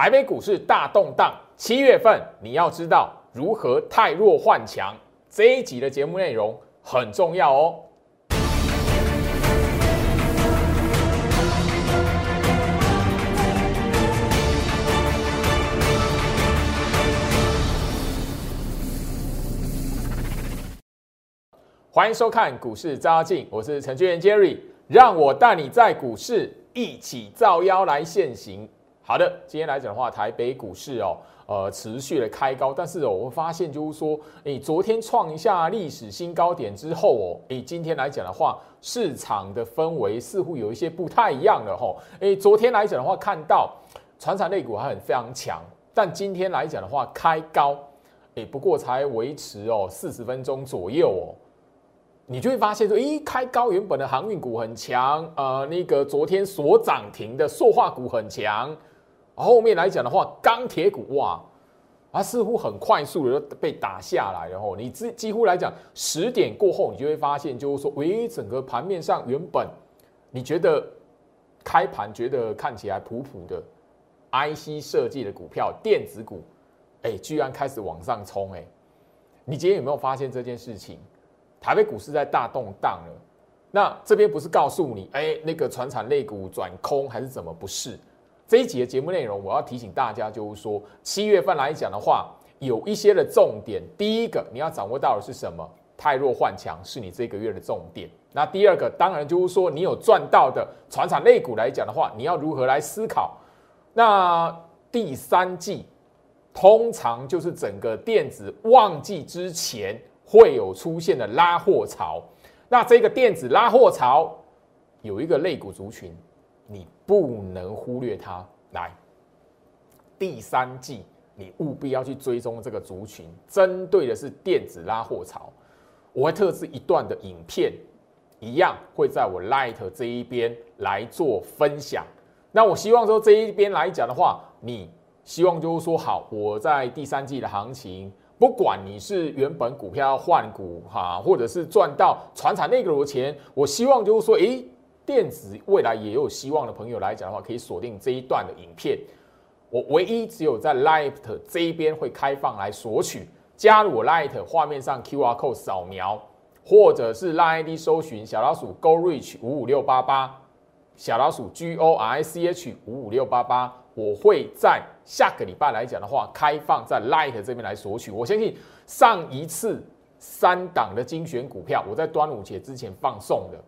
台北股市大动荡，七月份你要知道如何太弱换强。这一集的节目内容很重要哦。欢迎收看股市招妖镜，我是程序员 Jerry，让我带你在股市一起造妖来现行。好的，今天来讲的话，台北股市哦，呃，持续的开高，但是哦，我发现就是说，诶，昨天创一下历史新高点之后哦，诶，今天来讲的话，市场的氛围似乎有一些不太一样了吼。诶，昨天来讲的话，看到船产类股还很非常强，但今天来讲的话，开高，诶，不过才维持哦四十分钟左右哦。你就会发现说，咦，开高原本的航运股很强，呃，那个昨天所涨停的塑化股很强。后面来讲的话，钢铁股哇，它似乎很快速的被打下来，然后你几几乎来讲十点过后，你就会发现，就是说，喂，整个盘面上原本你觉得开盘觉得看起来普普的 IC 设计的股票、电子股，哎，居然开始往上冲，哎，你今天有没有发现这件事情？台北股市在大动荡了，那这边不是告诉你，哎，那个船产类股转空还是怎么？不是。这一集的节目内容，我要提醒大家，就是说七月份来讲的话，有一些的重点。第一个，你要掌握到的是什么？太弱换强是你这个月的重点。那第二个，当然就是说你有赚到的船产类股来讲的话，你要如何来思考？那第三季通常就是整个电子旺季之前会有出现的拉货潮。那这个电子拉货潮有一个类股族群。你不能忽略它。来，第三季你务必要去追踪这个族群，针对的是电子拉货潮。我会特制一段的影片，一样会在我 Light 这一边来做分享。那我希望说这一边来讲的话，你希望就是说好，我在第三季的行情，不管你是原本股票换股哈，或者是赚到船产那个的钱，我希望就是说，诶。电子未来也有希望的朋友来讲的话，可以锁定这一段的影片。我唯一只有在 Light 这一边会开放来索取，加入我 Light 画面上 QR code 扫描，或者是 Line ID 搜寻小老鼠 Go Reach 五五六八八，小老鼠 G O R I C H 五五六八八。我会在下个礼拜来讲的话，开放在 Light 这边来索取。我相信上一次三档的精选股票，我在端午节之前放送的。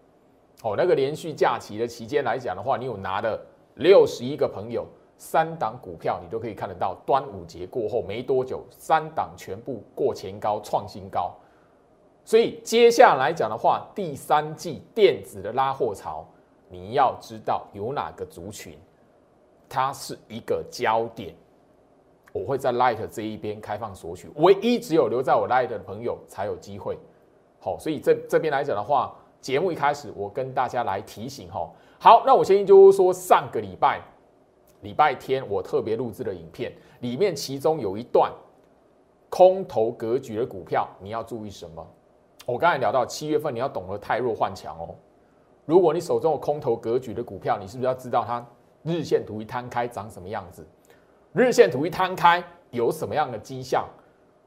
哦，那个连续假期的期间来讲的话，你有拿了六十一个朋友，三档股票你都可以看得到。端午节过后没多久，三档全部过前高创新高。所以接下来讲的话，第三季电子的拉货潮，你要知道有哪个族群，它是一个焦点。我会在 Light 这一边开放索取，唯一只有留在我 Light 的朋友才有机会。好，所以这这边来讲的话。节目一开始，我跟大家来提醒哈。好，那我先就是说，上个礼拜礼拜天我特别录制的影片里面，其中有一段空头格局的股票，你要注意什么？我刚才聊到七月份，你要懂得太弱换强哦。如果你手中有空头格局的股票，你是不是要知道它日线图一摊开长什么样子？日线图一摊开有什么样的迹象？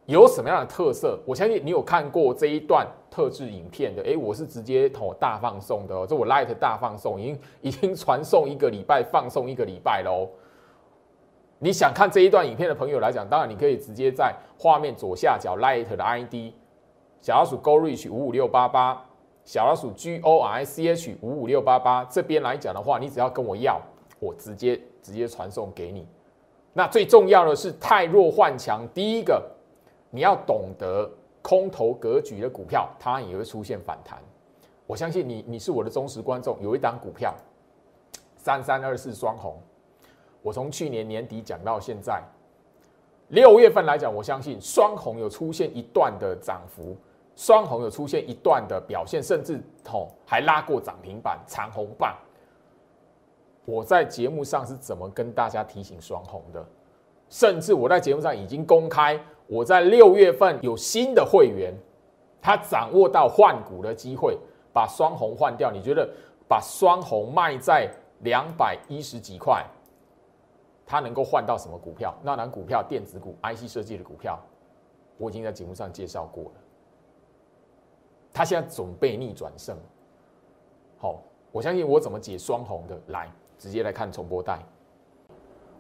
有什么样的特色？我相信你有看过这一段特制影片的。诶，我是直接同我大放送的哦，这我 Light 大放送，已经已经传送一个礼拜，放送一个礼拜喽。你想看这一段影片的朋友来讲，当然你可以直接在画面左下角 Light 的 ID 小老鼠 Go Reach 五五六八八，小老鼠 G O R I C H 五五六八八这边来讲的话，你只要跟我要，我直接直接传送给你。那最重要的是太弱换强，第一个。你要懂得空头格局的股票，它也会出现反弹。我相信你，你是我的忠实观众。有一档股票，三三二四双红，我从去年年底讲到现在，六月份来讲，我相信双红有出现一段的涨幅，双红有出现一段的表现，甚至吼还拉过涨停板长红棒。我在节目上是怎么跟大家提醒双红的？甚至我在节目上已经公开。我在六月份有新的会员，他掌握到换股的机会，把双红换掉。你觉得把双红卖在两百一十几块，他能够换到什么股票？那档股票电子股、IC 设计的股票，我已经在节目上介绍过了。他现在准备逆转胜，好，我相信我怎么解双红的，来直接来看重播带。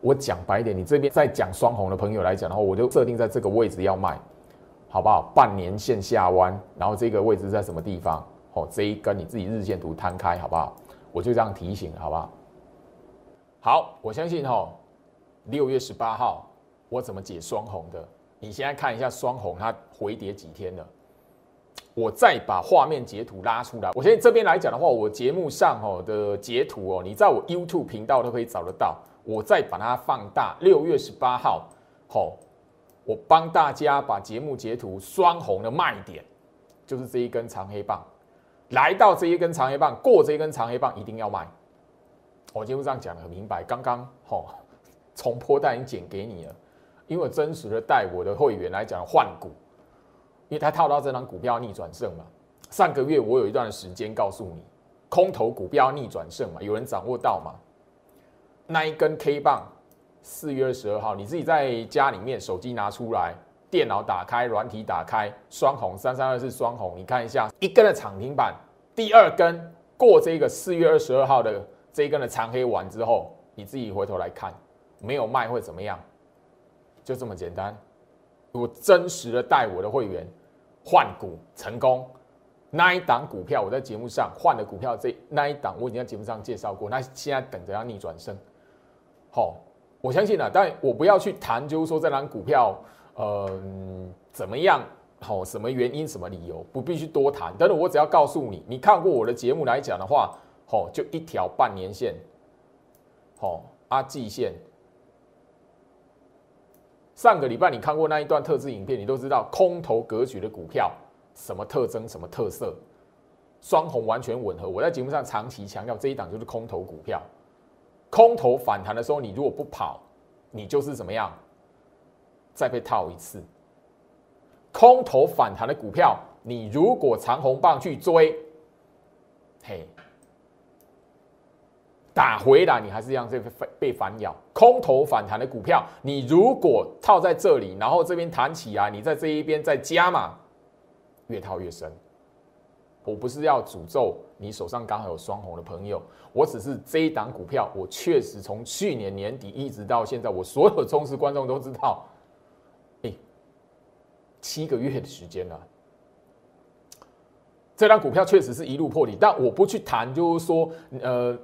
我讲白一点，你这边在讲双红的朋友来讲的话，我就设定在这个位置要卖，好不好？半年线下弯，然后这个位置在什么地方？哦，这一根你自己日线图摊开，好不好？我就这样提醒，好不好？好，我相信哈，六月十八号我怎么解双红的？你现在看一下双红它回跌几天了？我再把画面截图拉出来。我现在这边来讲的话，我节目上哦的截图哦，你在我 YouTube 频道都可以找得到。我再把它放大，六月十八号，好，我帮大家把节目截图双红的卖点，就是这一根长黑棒，来到这一根长黑棒，过这一根长黑棒一定要卖。我节目上讲的很明白，刚刚好从破单已经剪给你了，因为真实的带我的会员来讲换股，因为他套到这张股票逆转胜嘛。上个月我有一段时间告诉你，空头股票逆转胜嘛，有人掌握到吗？那一根 K 棒，四月二十二号，你自己在家里面手机拿出来，电脑打开，软体打开，双红三三二是双红，你看一下一根的涨停板，第二根过这个四月二十二号的这一根的长黑完之后，你自己回头来看，没有卖会怎么样？就这么简单。我真实的带我的会员换股成功，那一档股票我在节目上换的股票，这那一档我已经在节目上介绍过，那现在等着要逆转胜。好，我相信啊，但我不要去谈，就是说这张股票，呃，怎么样？好，什么原因？什么理由？不必须多谈。但是我只要告诉你，你看过我的节目来讲的话，好，就一条半年线，好，阿季线。上个礼拜你看过那一段特制影片，你都知道空头格局的股票什么特征、什么特色，双红完全吻合。我在节目上长期强调，这一档就是空头股票。空头反弹的时候，你如果不跑，你就是怎么样？再被套一次。空头反弹的股票，你如果长红棒去追，嘿，打回来你还是一样被被反咬。空头反弹的股票，你如果套在这里，然后这边弹起来，你在这一边再加嘛，越套越深。我不是要诅咒你手上刚好有双红的朋友，我只是这一档股票，我确实从去年年底一直到现在，我所有忠实观众都知道，哎，七个月的时间了，这张股票确实是一路破底，但我不去谈，就是说，呃，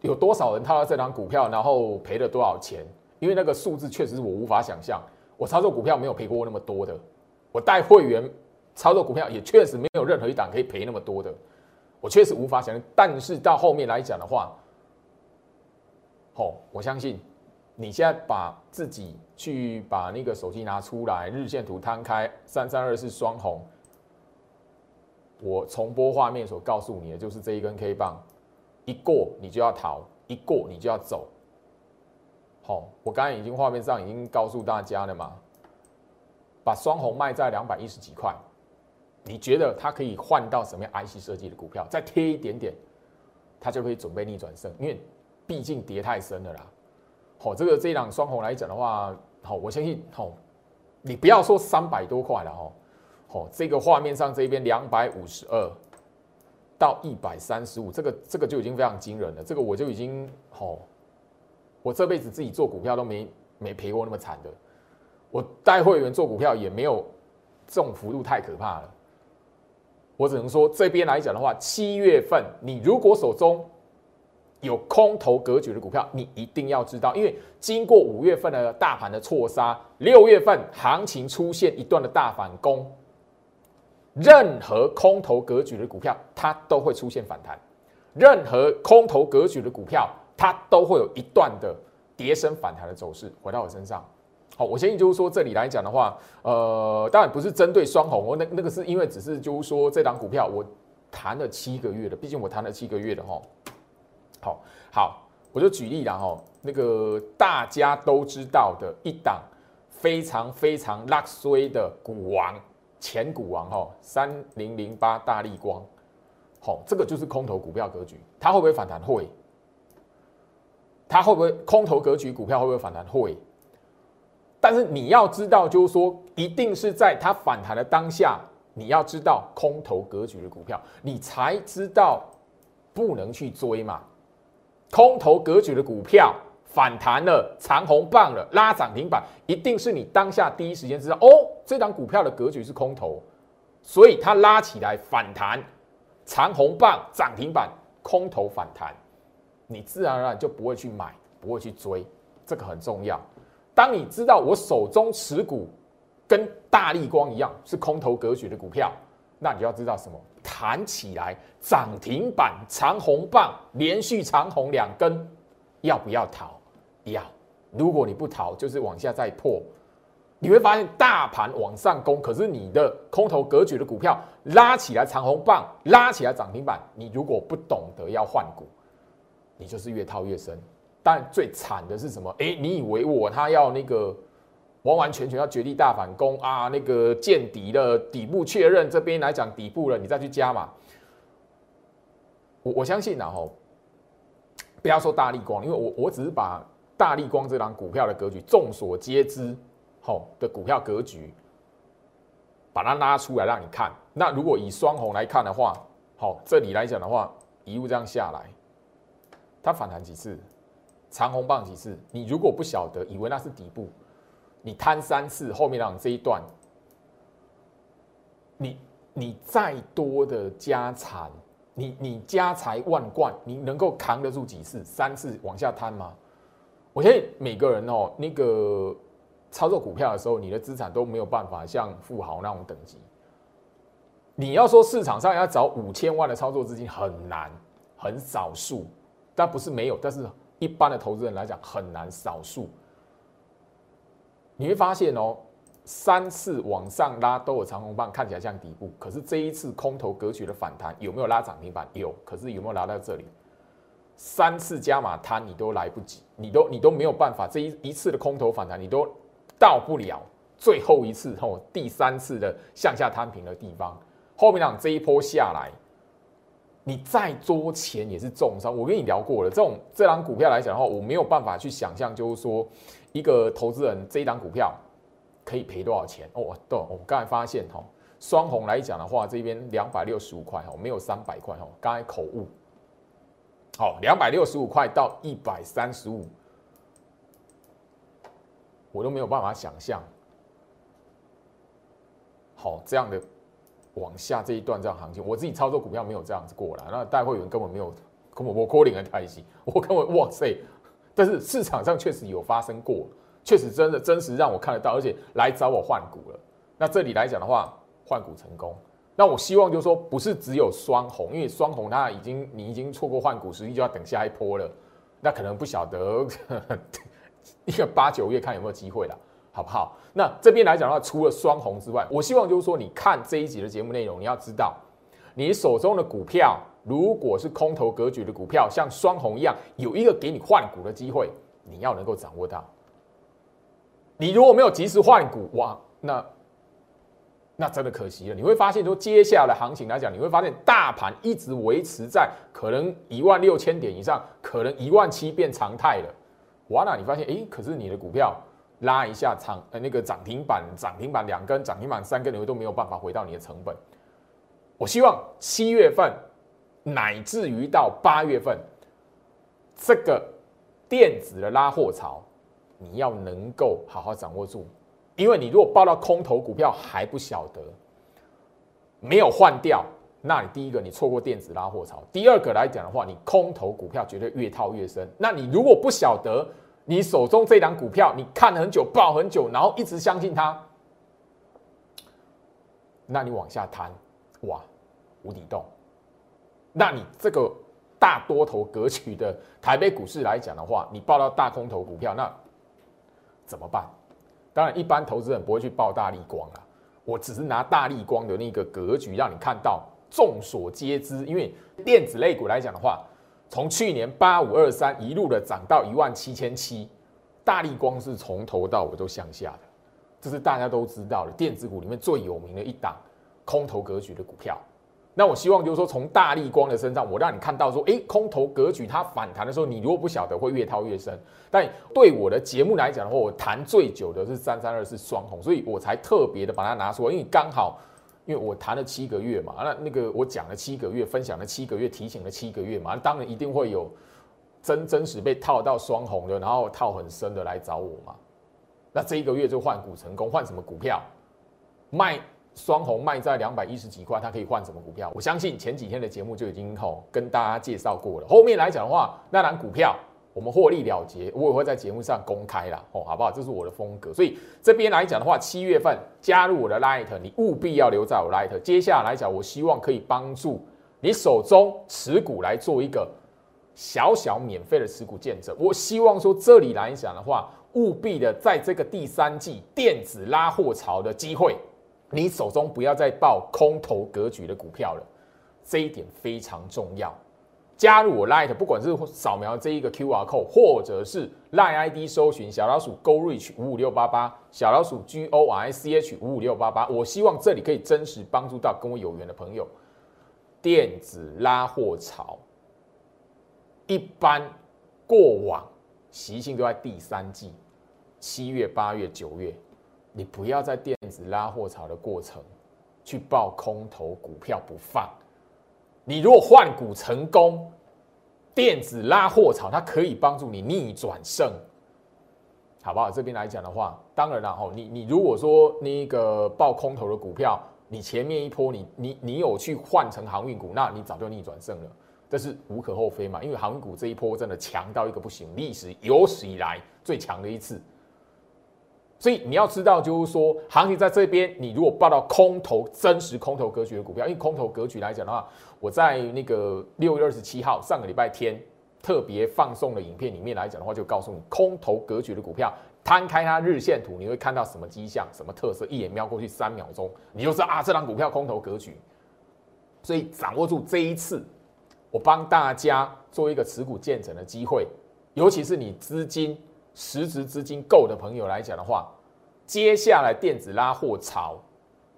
有多少人套到这张股票，然后赔了多少钱？因为那个数字确实是我无法想象，我操作股票没有赔过那么多的，我带会员。操作股票也确实没有任何一档可以赔那么多的，我确实无法想象。但是到后面来讲的话，好，我相信你现在把自己去把那个手机拿出来，日线图摊开，三三二是双红。我重播画面所告诉你的就是这一根 K 棒，一过你就要逃，一过你就要走。好，我刚才已经画面上已经告诉大家了嘛，把双红卖在两百一十几块。你觉得它可以换到什么样 IC 设计的股票？再贴一点点，它就可以准备逆转胜，因为毕竟跌太深了啦。好，这个这一档双红来讲的话，好，我相信，好，你不要说三百多块了，哈，好，这个画面上这边两百五十二到一百三十五，这个这个就已经非常惊人了。这个我就已经，好，我这辈子自己做股票都没没赔过那么惨的，我带会员做股票也没有这种幅度太可怕了。我只能说，这边来讲的话，七月份你如果手中有空头格局的股票，你一定要知道，因为经过五月份的大盘的错杀，六月份行情出现一段的大反攻，任何空头格局的股票，它都会出现反弹；任何空头格局的股票，它都会有一段的跌升反弹的走势回到我身上。好，我相信就是说，这里来讲的话，呃，当然不是针对双红，我那那个是因为只是就是说，这档股票我谈了七个月的，毕竟我谈了七个月的哈。好，好，我就举例了哈，那个大家都知道的一档非常非常拉衰的股王，前股王哈，三零零八大力光，好，这个就是空头股票格局，它会不会反弹？会。它会不会空头格局股票会不会反弹？会。但是你要知道，就是说，一定是在它反弹的当下，你要知道空头格局的股票，你才知道不能去追嘛。空头格局的股票反弹了，长红棒了，拉涨停板，一定是你当下第一时间知道，哦，这张股票的格局是空头，所以它拉起来反弹，长红棒涨停板，空头反弹，你自然而然就不会去买，不会去追，这个很重要。当你知道我手中持股跟大力光一样是空头格局的股票，那你就要知道什么？弹起来涨停板长红棒，连续长红两根，要不要逃？要。如果你不逃，就是往下再破。你会发现大盘往上攻，可是你的空头格局的股票拉起来长红棒，拉起来涨停板，你如果不懂得要换股，你就是越套越深。但最惨的是什么？哎，你以为我他要那个完完全全要绝地大反攻啊？那个见底的底部确认，这边来讲底部了，你再去加嘛？我我相信然后不要说大力光，因为我我只是把大力光这档股票的格局，众所皆知，好，的股票格局，把它拉出来让你看。那如果以双红来看的话，好，这里来讲的话，一路这样下来，它反弹几次？长红棒几次？你如果不晓得，以为那是底部，你摊三次，后面让这一段，你你再多的家产，你你家财万贯，你能够扛得住几次？三次往下摊吗？我相信每个人哦，那个操作股票的时候，你的资产都没有办法像富豪那种等级。你要说市场上要找五千万的操作资金很难，很少数，但不是没有，但是。一般的投资人来讲很难，少数你会发现哦，三次往上拉都有长红棒，看起来像底部，可是这一次空头格局的反弹有没有拉涨停板？有，可是有没有拉到这里？三次加码摊你都来不及，你都你都没有办法，这一一次的空头反弹你都到不了最后一次哦，第三次的向下摊平的地方，后面讲这一波下来。你再多钱也是重伤。我跟你聊过了，这种这档股票来讲的话，我没有办法去想象，就是说一个投资人这一档股票可以赔多少钱哦。对，我刚才发现哈，双红来讲的话，这边两百六十五块哈，没有三百块哈，刚才口误。好，两百六十五块到一百三十五，我都没有办法想象。好，这样的。往下这一段这样行情，我自己操作股票没有这样子过来，那带会员根本没有，根本我扣零的太细，我根本哇塞！但是市场上确实有发生过，确实真的真实让我看得到，而且来找我换股了。那这里来讲的话，换股成功。那我希望就是说，不是只有双红，因为双红它已经你已经错过换股时机，就要等下一波了。那可能不晓得 一个八九月看有没有机会了。好不好？那这边来讲的话，除了双红之外，我希望就是说，你看这一集的节目内容，你要知道，你手中的股票如果是空头格局的股票，像双红一样，有一个给你换股的机会，你要能够掌握到。你如果没有及时换股，哇，那那真的可惜了。你会发现，说接下来行情来讲，你会发现大盘一直维持在可能一万六千点以上，可能一万七变常态了。完了，你发现，哎，可是你的股票。拉一下长呃那个涨停板涨停板两根涨停板三根，你会都没有办法回到你的成本。我希望七月份乃至于到八月份，这个电子的拉货潮，你要能够好好掌握住。因为你如果报到空头股票还不晓得，没有换掉，那你第一个你错过电子拉货潮，第二个来讲的话，你空头股票绝对越套越深。那你如果不晓得，你手中这档股票，你看了很久，抱很久，然后一直相信它，那你往下弹，哇，无底洞。那你这个大多头格局的台北股市来讲的话，你报到大空头股票，那怎么办？当然，一般投资人不会去报大力光啊。我只是拿大力光的那个格局让你看到，众所皆知，因为电子类股来讲的话。从去年八五二三一路的涨到一万七千七，大力光是从头到尾都向下的，这是大家都知道的电子股里面最有名的一档空头格局的股票。那我希望就是说，从大力光的身上，我让你看到说，诶，空头格局它反弹的时候，你如果不晓得，会越套越深。但对我的节目来讲的话，我谈最久的是三三二是双红，所以我才特别的把它拿出来，因为刚好，因为我谈了七个月嘛，那那个我讲了七个月，分享了七个月，提醒了七个月嘛，当然一定会有真真实被套到双红的，然后套很深的来找我嘛。那这一个月就换股成功，换什么股票？卖。双红卖在两百一十几块，它可以换什么股票？我相信前几天的节目就已经吼跟大家介绍过了。后面来讲的话，那档股票我们获利了结，我也会在节目上公开了哦，好不好？这是我的风格。所以这边来讲的话，七月份加入我的 Light，你务必要留在我 Light。接下来讲，我希望可以帮助你手中持股来做一个小小免费的持股见证。我希望说这里来讲的话，务必的在这个第三季电子拉货潮的机会。你手中不要再报空头格局的股票了，这一点非常重要。加入我 Light，不管是扫描这一个 QR code，或者是 Light ID 搜寻小老鼠 Go Reach 五五六八八，小老鼠 G O R I C H 五五六八八。我希望这里可以真实帮助到跟我有缘的朋友。电子拉货潮，一般过往习性都在第三季，七月、八月、九月。你不要在电子拉货潮的过程去报空头股票不放。你如果换股成功，电子拉货潮它可以帮助你逆转胜，好不好？这边来讲的话，当然了哈，你你如果说那个报空头的股票，你前面一波你你你有去换成航运股，那你早就逆转胜了，这是无可厚非嘛。因为航运股这一波真的强到一个不行，历史有史以来最强的一次。所以你要知道，就是说，行情在这边，你如果报到空头真实空头格局的股票，因为空头格局来讲的话，我在那个六月二十七号上个礼拜天特别放送的影片里面来讲的话，就告诉你空头格局的股票，摊开它日线图，你会看到什么迹象、什么特色，一眼瞄过去三秒钟，你就知道啊，这张股票空头格局。所以掌握住这一次，我帮大家做一个持股见证的机会，尤其是你资金。实质资金够的朋友来讲的话，接下来电子拉货潮，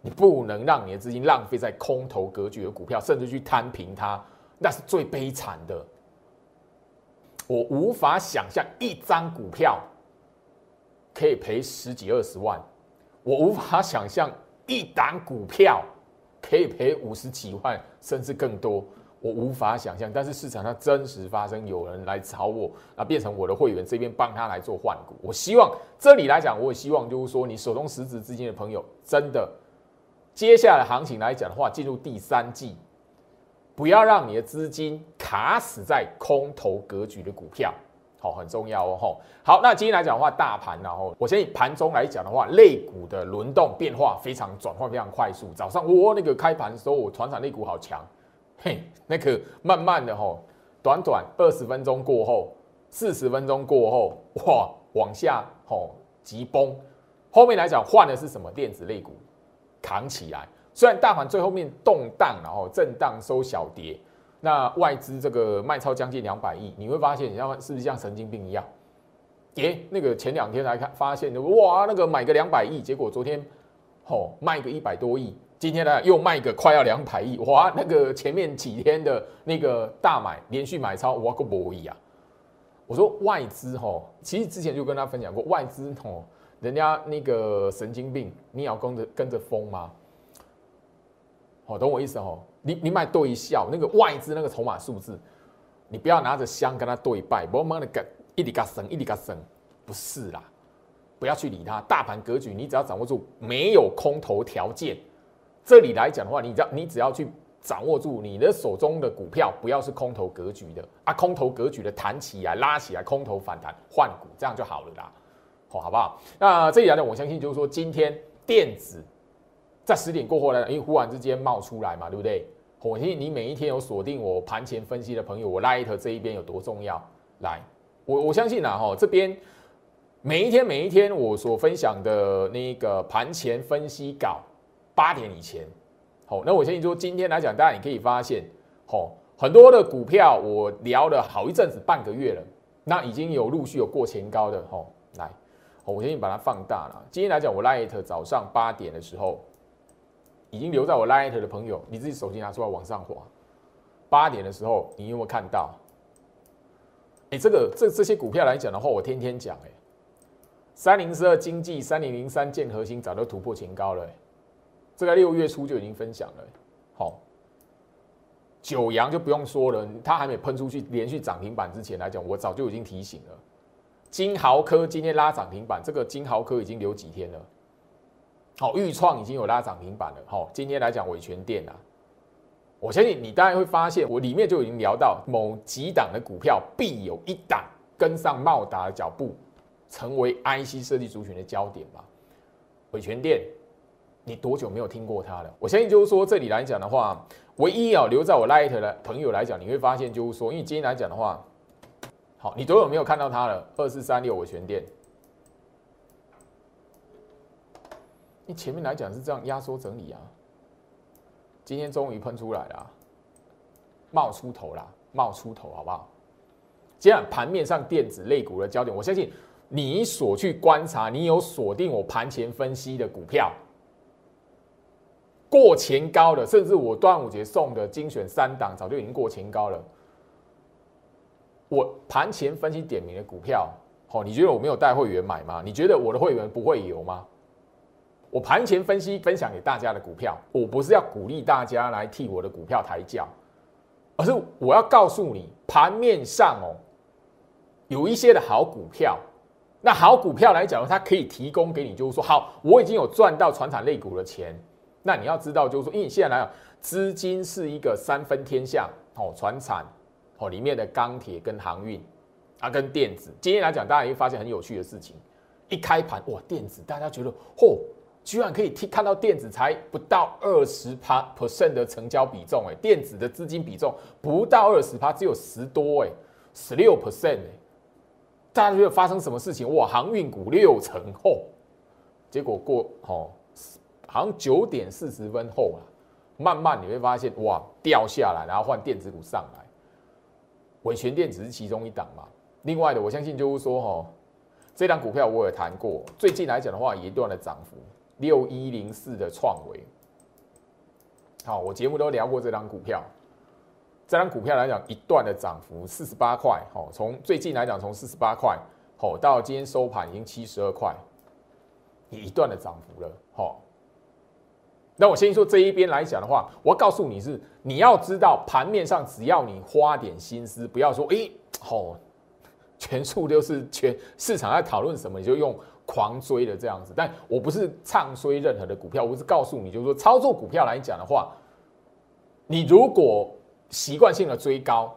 你不能让你的资金浪费在空头格局的股票，甚至去摊平它，那是最悲惨的。我无法想象一张股票可以赔十几二十万，我无法想象一档股票可以赔五十几万，甚至更多。我无法想象，但是市场上真实发生，有人来找我，啊，变成我的会员这边帮他来做换股。我希望这里来讲，我也希望就是说，你手中实质资金的朋友，真的，接下来行情来讲的话，进入第三季，不要让你的资金卡死在空头格局的股票，好，很重要哦。吼，好，那今天来讲的话，大盘然后，我先以盘中来讲的话，类股的轮动变化非常转换非常快速。早上我那个开盘的时候，我船厂类股好强。嘿，那个慢慢的吼，短短二十分钟过后，四十分钟过后，哇，往下吼急崩。后面来讲换的是什么电子类股扛起来。虽然大盘最后面动荡，然后震荡收小跌，那外资这个卖超将近两百亿，你会发现，你像是不是像神经病一样？耶，那个前两天来看发现，哇，那个买个两百亿，结果昨天吼卖个一百多亿。今天呢，又卖个快要两百亿，哇！那个前面几天的那个大买，连续买超，哇个博弈啊！我说外资吼，其实之前就跟他分享过，外资吼，人家那个神经病，你要跟着跟着疯吗？好，懂我意思吼？你你买对笑，那个外资那个筹码数字，你不要拿着香跟他对拜，不要慢的跟一滴嘎升一滴嘎升，不是啦，不要去理他。大盘格局，你只要掌握住没有空头条件。这里来讲的话，你只要你只要去掌握住你的手中的股票，不要是空头格局的啊，空头格局的弹起来拉起来，空头反弹换股，这样就好了啦，好，好不好？那这里来讲，我相信就是说，今天电子在十点过后呢，因为忽然之间冒出来嘛，对不对？我相信你每一天有锁定我盘前分析的朋友，我 Light 这一边有多重要？来，我我相信啊，哈，这边每一天每一天我所分享的那个盘前分析稿。八点以前，好，那我相信说今天来讲，大家你可以发现，好，很多的股票我聊了好一阵子，半个月了，那已经有陆续有过前高的，吼，来，我相信把它放大了。今天来讲，我 light 早上八点的时候，已经留在我 Light 的朋友，你自己手机拿出来往上滑。八点的时候，你有没有看到？哎，这个这这些股票来讲的话，我天天讲哎，三零四二经济，三零零三建核心早就突破前高了，这个六月初就已经分享了。好，九阳就不用说了，它还没喷出去连续涨停板之前来讲，我早就已经提醒了。金豪科今天拉涨停板，这个金豪科已经留几天了。好，豫创已经有拉涨停板了。好，今天来讲伟权店啊。我相信你大概会发现，我里面就已经聊到某几档的股票，必有一档跟上茂达的脚步，成为 IC 设计族群的焦点吧。伟全店，你多久没有听过它了？我相信就是说，这里来讲的话，唯一要留在我 Light 的朋友来讲，你会发现就是说，因为今天来讲的话，好，你多久没有看到它了？二四三六我全店，你前面来讲是这样压缩整理啊。今天终于喷出来了，冒出头了，冒出头，好不好？今天盘面上电子类股的焦点，我相信你所去观察，你有锁定我盘前分析的股票，过前高的，甚至我端午节送的精选三档，早就已经过前高了。我盘前分析点名的股票，好，你觉得我没有带会员买吗？你觉得我的会员不会有吗？我盘前分析分享给大家的股票，我不是要鼓励大家来替我的股票抬轿，而是我要告诉你，盘面上哦，有一些的好股票，那好股票来讲，它可以提供给你，就是说，好，我已经有赚到传产类股的钱，那你要知道，就是说，因为现在来讲，资金是一个三分天下哦，船产哦里面的钢铁跟航运啊，跟电子，今天来讲，大家会发现很有趣的事情，一开盘哇，电子大家觉得嚯。居然可以听看到电子才不到二十趴 percent 的成交比重，哎，电子的资金比重不到二十趴，只有十多，哎，十六 percent，哎，大家觉得发生什么事情？哇，航运股六成后，结果过哦，好像九点四十分后啊，慢慢你会发现哇，掉下来，然后换电子股上来，伟全电只是其中一档嘛，另外的我相信就是说哈，这档股票我也谈过，最近来讲的话，一段的涨幅。六一零四的创维，好，我节目都聊过这张股票。这张股票来讲，一段的涨幅四十八块，好，从最近来讲，从四十八块，好，到今天收盘已经七十二块，一段的涨幅了，好。那我先说这一边来讲的话，我告诉你是，你要知道盘面上，只要你花点心思，不要说，哎，哦，全数都是全市场在讨论什么，你就用。狂追的这样子，但我不是唱衰任何的股票，我是告诉你，就是说操作股票来讲的话，你如果习惯性的追高，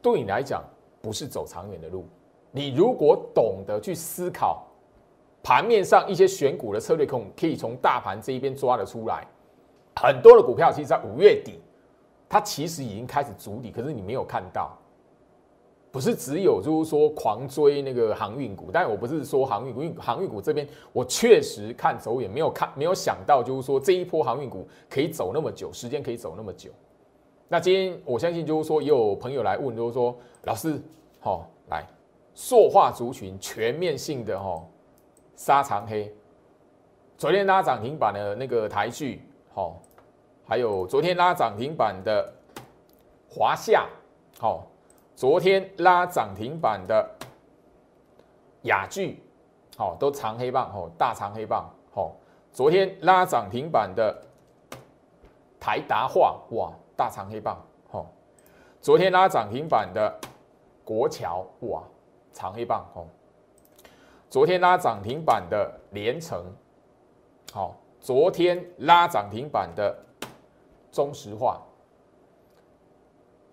对你来讲不是走长远的路。你如果懂得去思考盘面上一些选股的策略，可可以从大盘这一边抓得出来。很多的股票其实，在五月底，它其实已经开始筑底，可是你没有看到。不是只有就是说狂追那个航运股，但我不是说航运股，因为航运股这边我确实看走眼，没有看没有想到就是说这一波航运股可以走那么久，时间可以走那么久。那今天我相信就是说也有朋友来问，就是说老师，好来塑化族群全面性的哈杀长黑，昨天拉涨停板的那个台剧，好，还有昨天拉涨停板的华夏，好。昨天拉涨停板的雅聚，好，都长黑棒，哦，大长黑棒，好。昨天拉涨停板的台达化，哇，大长黑棒，好。昨天拉涨停板的国桥，哇，长黑棒，哦。昨天拉涨停板的连城，好。昨天拉涨停板的中石化。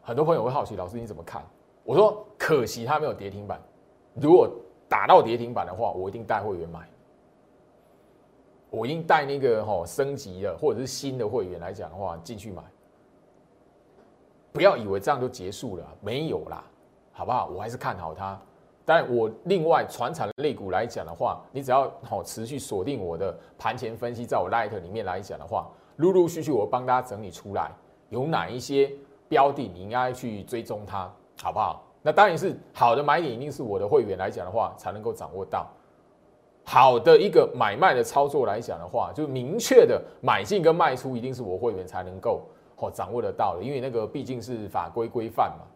很多朋友会好奇，老师你怎么看？我说可惜它没有跌停板，如果打到跌停板的话，我一定带会员买。我一定带那个哈升级的或者是新的会员来讲的话进去买。不要以为这样就结束了，没有啦，好不好？我还是看好它。但我另外传产类股来讲的话，你只要好持续锁定我的盘前分析，在我 Light 里面来讲的话，陆陆续续我帮大家整理出来有哪一些。标的你应该去追踪它，好不好？那当然是好的买点，一定是我的会员来讲的话才能够掌握到。好的一个买卖的操作来讲的话，就明确的买进跟卖出，一定是我会员才能够哦掌握得到的，因为那个毕竟是法规规范嘛，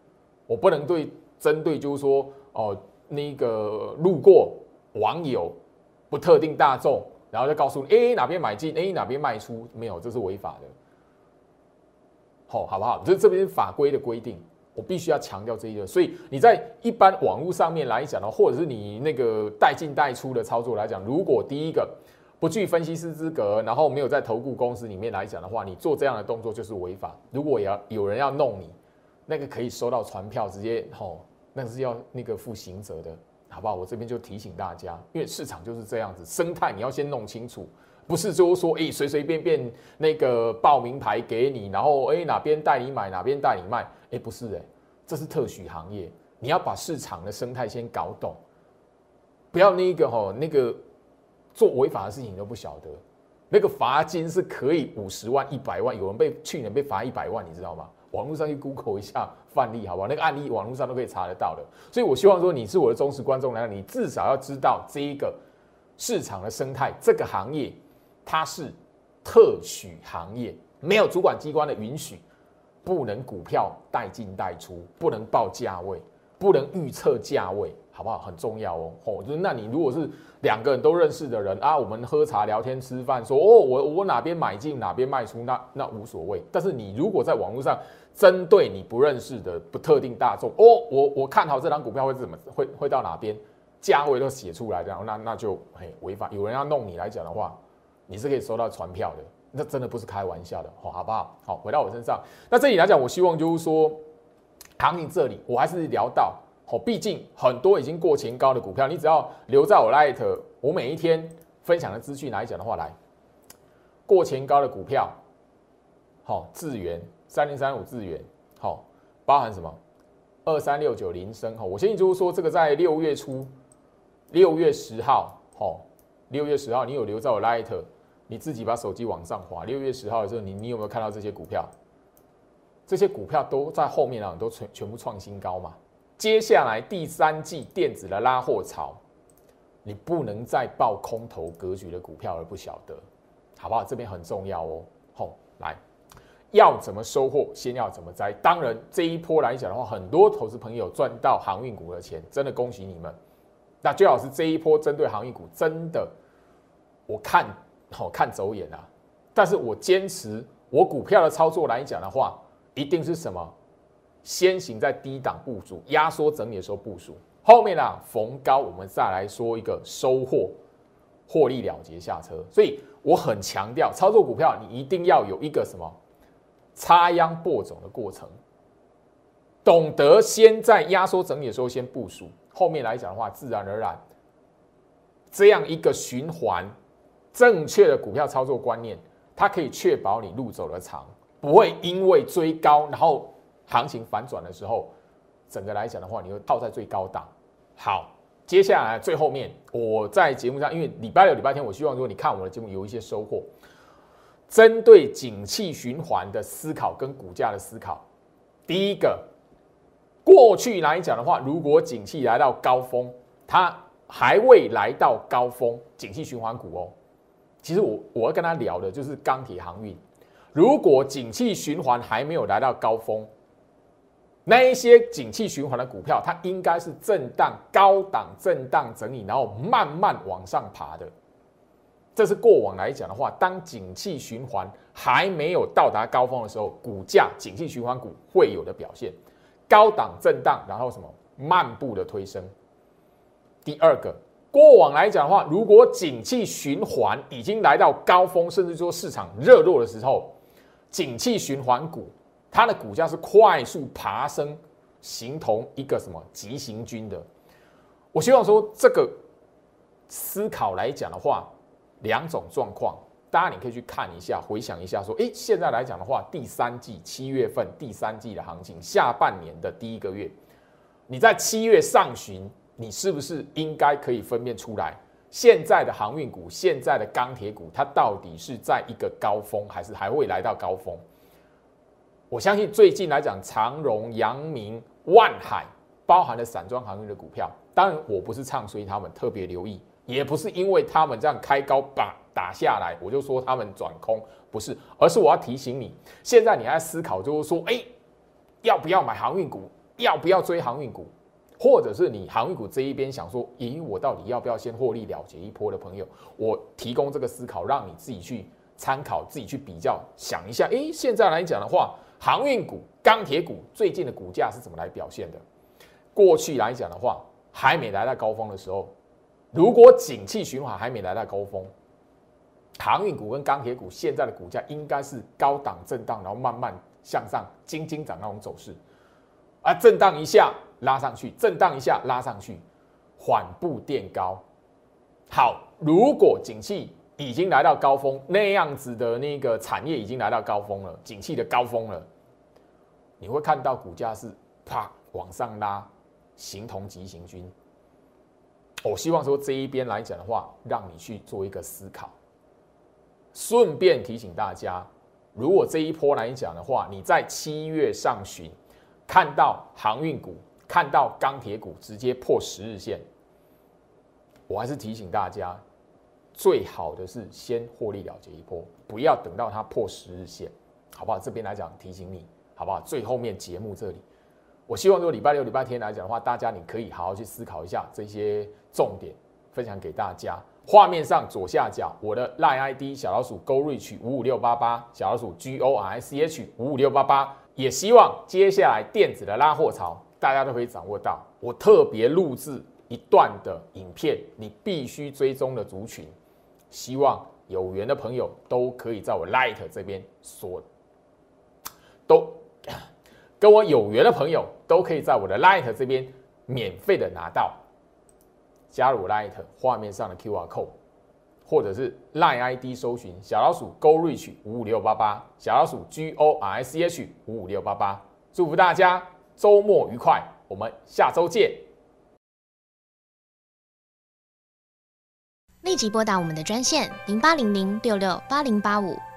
我不能对针对就是说哦那个路过网友不特定大众，然后就告诉你，哎哪边买进，哎哪边卖出，没有，这是违法的，好，好不好？这这边法规的规定。我必须要强调这一个，所以你在一般网络上面来讲呢，或者是你那个带进带出的操作来讲，如果第一个不具分析师资格，然后没有在投顾公司里面来讲的话，你做这样的动作就是违法。如果要有人要弄你，那个可以收到传票，直接吼，那是要那个负刑责的，好不好？我这边就提醒大家，因为市场就是这样子，生态你要先弄清楚，不是就说哎随随便便那个报名牌给你，然后哎哪边带你买哪边带你卖。哎，不是哎，这是特许行业，你要把市场的生态先搞懂，不要那个哈那个做违法的事情都不晓得，那个罚金是可以五十万、一百万，有人被去年被罚一百万，你知道吗？网络上去 Google 一下范例，好不好？那个案例网络上都可以查得到的。所以我希望说你是我的忠实观众来，你至少要知道这一个市场的生态，这个行业它是特许行业，没有主管机关的允许。不能股票带进带出，不能报价位，不能预测价位，好不好？很重要哦。哦，就是那你如果是两个人都认识的人啊，我们喝茶聊天吃饭，说哦，我我哪边买进哪边卖出，那那无所谓。但是你如果在网络上针对你不认识的不特定大众，哦，我我看好这张股票会是怎么会会到哪边，价位都写出来，这样那那就嘿违法。有人要弄你来讲的话，你是可以收到传票的。那真的不是开玩笑的，好，好不好？好，回到我身上。那这里来讲，我希望就是说，行情这里我还是聊到，好，毕竟很多已经过前高的股票，你只要留在我 Light，我每一天分享的资讯来讲的话，来过前高的股票，好，智源三零三五智源，好，包含什么？二三六九零升，哈，我建议就是说，这个在六月初，六月十号，好，六月十号你有留在我 Light。你自己把手机往上滑，六月十号的时候，你你有没有看到这些股票？这些股票都在后面啊，都全全部创新高嘛。接下来第三季电子的拉货潮，你不能再报空头格局的股票而不晓得，好不好？这边很重要哦。好，来，要怎么收获，先要怎么摘。当然，这一波来讲的话，很多投资朋友赚到航运股的钱，真的恭喜你们。那最好是这一波针对航运股，真的，我看。好看走眼啊！但是我坚持我股票的操作来讲的话，一定是什么？先行在低档部署，压缩整理的时候部署，后面呢逢高我们再来说一个收获，获利了结下车。所以我很强调，操作股票你一定要有一个什么插秧播种的过程，懂得先在压缩整理的时候先部署，后面来讲的话，自然而然这样一个循环。正确的股票操作观念，它可以确保你路走的长，不会因为追高，然后行情反转的时候，整个来讲的话，你会套在最高档。好，接下来最后面，我在节目上，因为礼拜六、礼拜天，我希望说你看我的节目有一些收获。针对景气循环的思考跟股价的思考，第一个，过去来讲的话，如果景气来到高峰，它还未来到高峰，景气循环股哦。其实我我要跟他聊的就是钢铁航运。如果景气循环还没有来到高峰，那一些景气循环的股票，它应该是震荡高档震荡整理，然后慢慢往上爬的。这是过往来讲的话，当景气循环还没有到达高峰的时候，股价景气循环股会有的表现，高档震荡，然后什么慢步的推升。第二个。过往来讲的话，如果景气循环已经来到高峰，甚至说市场热络的时候，景气循环股它的股价是快速爬升，形同一个什么急行军的。我希望说这个思考来讲的话，两种状况，大家你可以去看一下，回想一下，说，诶，现在来讲的话，第三季七月份第三季的行情，下半年的第一个月，你在七月上旬。你是不是应该可以分辨出来，现在的航运股、现在的钢铁股，它到底是在一个高峰，还是还会来到高峰？我相信最近来讲，长荣、阳明、万海包含了散装航运的股票，当然我不是唱衰他们，特别留意也不是因为他们这样开高把打下来，我就说他们转空，不是，而是我要提醒你，现在你还在思考，就是说，哎，要不要买航运股？要不要追航运股？或者是你航运股这一边想说，咦，我到底要不要先获利了结一波的朋友，我提供这个思考，让你自己去参考，自己去比较，想一下，哎，现在来讲的话，航运股、钢铁股最近的股价是怎么来表现的？过去来讲的话，还没来到高峰的时候，如果景气循环还没来到高峰，航运股跟钢铁股现在的股价应该是高档震荡，然后慢慢向上、金金涨那种走势，啊，震荡一下。拉上去，震荡一下，拉上去，缓步垫高。好，如果景气已经来到高峰，那样子的那个产业已经来到高峰了，景气的高峰了，你会看到股价是啪往上拉，形同急行军。我希望说这一边来讲的话，让你去做一个思考。顺便提醒大家，如果这一波来讲的话，你在七月上旬看到航运股。看到钢铁股直接破十日线，我还是提醒大家，最好的是先获利了结一波，不要等到它破十日线，好不好？这边来讲提醒你，好不好？最后面节目这里，我希望如果礼拜六、礼拜天来讲的话，大家你可以好好去思考一下这些重点，分享给大家。画面上左下角我的 line ID 小老鼠 Go Reach 五五六八八，小老鼠 G O R C H 五五六八八，也希望接下来电子的拉货潮。大家都可以掌握到，我特别录制一段的影片，你必须追踪的族群，希望有缘的朋友都可以在我 Light 这边说，都跟我有缘的朋友都可以在我的 Light 这边免费的拿到，加入 Light 画面上的 QR code，或者是 Line ID 搜寻小老鼠 Go Reach 五五六八八，小老鼠 G O R C H 五五六八八，祝福大家。周末愉快，我们下周见。立即拨打我们的专线零八零零六六八零八五